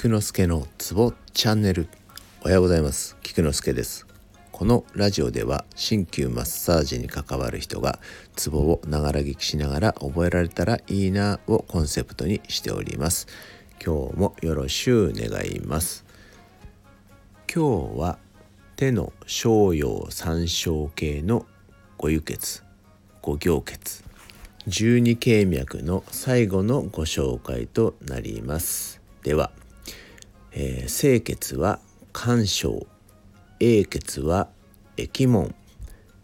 菊之助のツボチャンネル。おはようございます。菊之助です。このラジオでは鍼灸マッサージに関わる人がツボをながら聞きしながら覚えられたらいいなをコンセプトにしております。今日もよろしゅう願います。今日は手の小葉三小系の五輸血。五行血。十二経脈の最後のご紹介となります。では、えー、清血は肝小英血は液門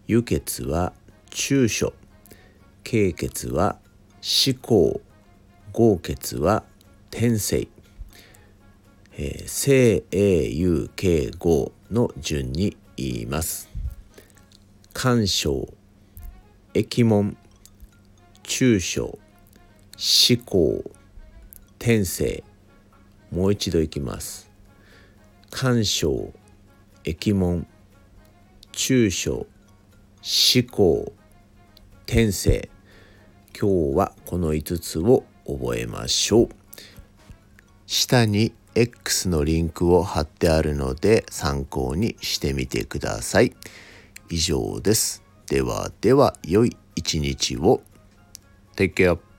輸血は中所経血は思考合血は天性、えー、正英雄経合の順に言います。肝小液門中小思考天性もう一度いきます。干渉液門中小思考天性。今日はこの5つを覚えましょう。下に X のリンクを貼ってあるので参考にしてみてください。以上です。ではでは良い一日を。Take care.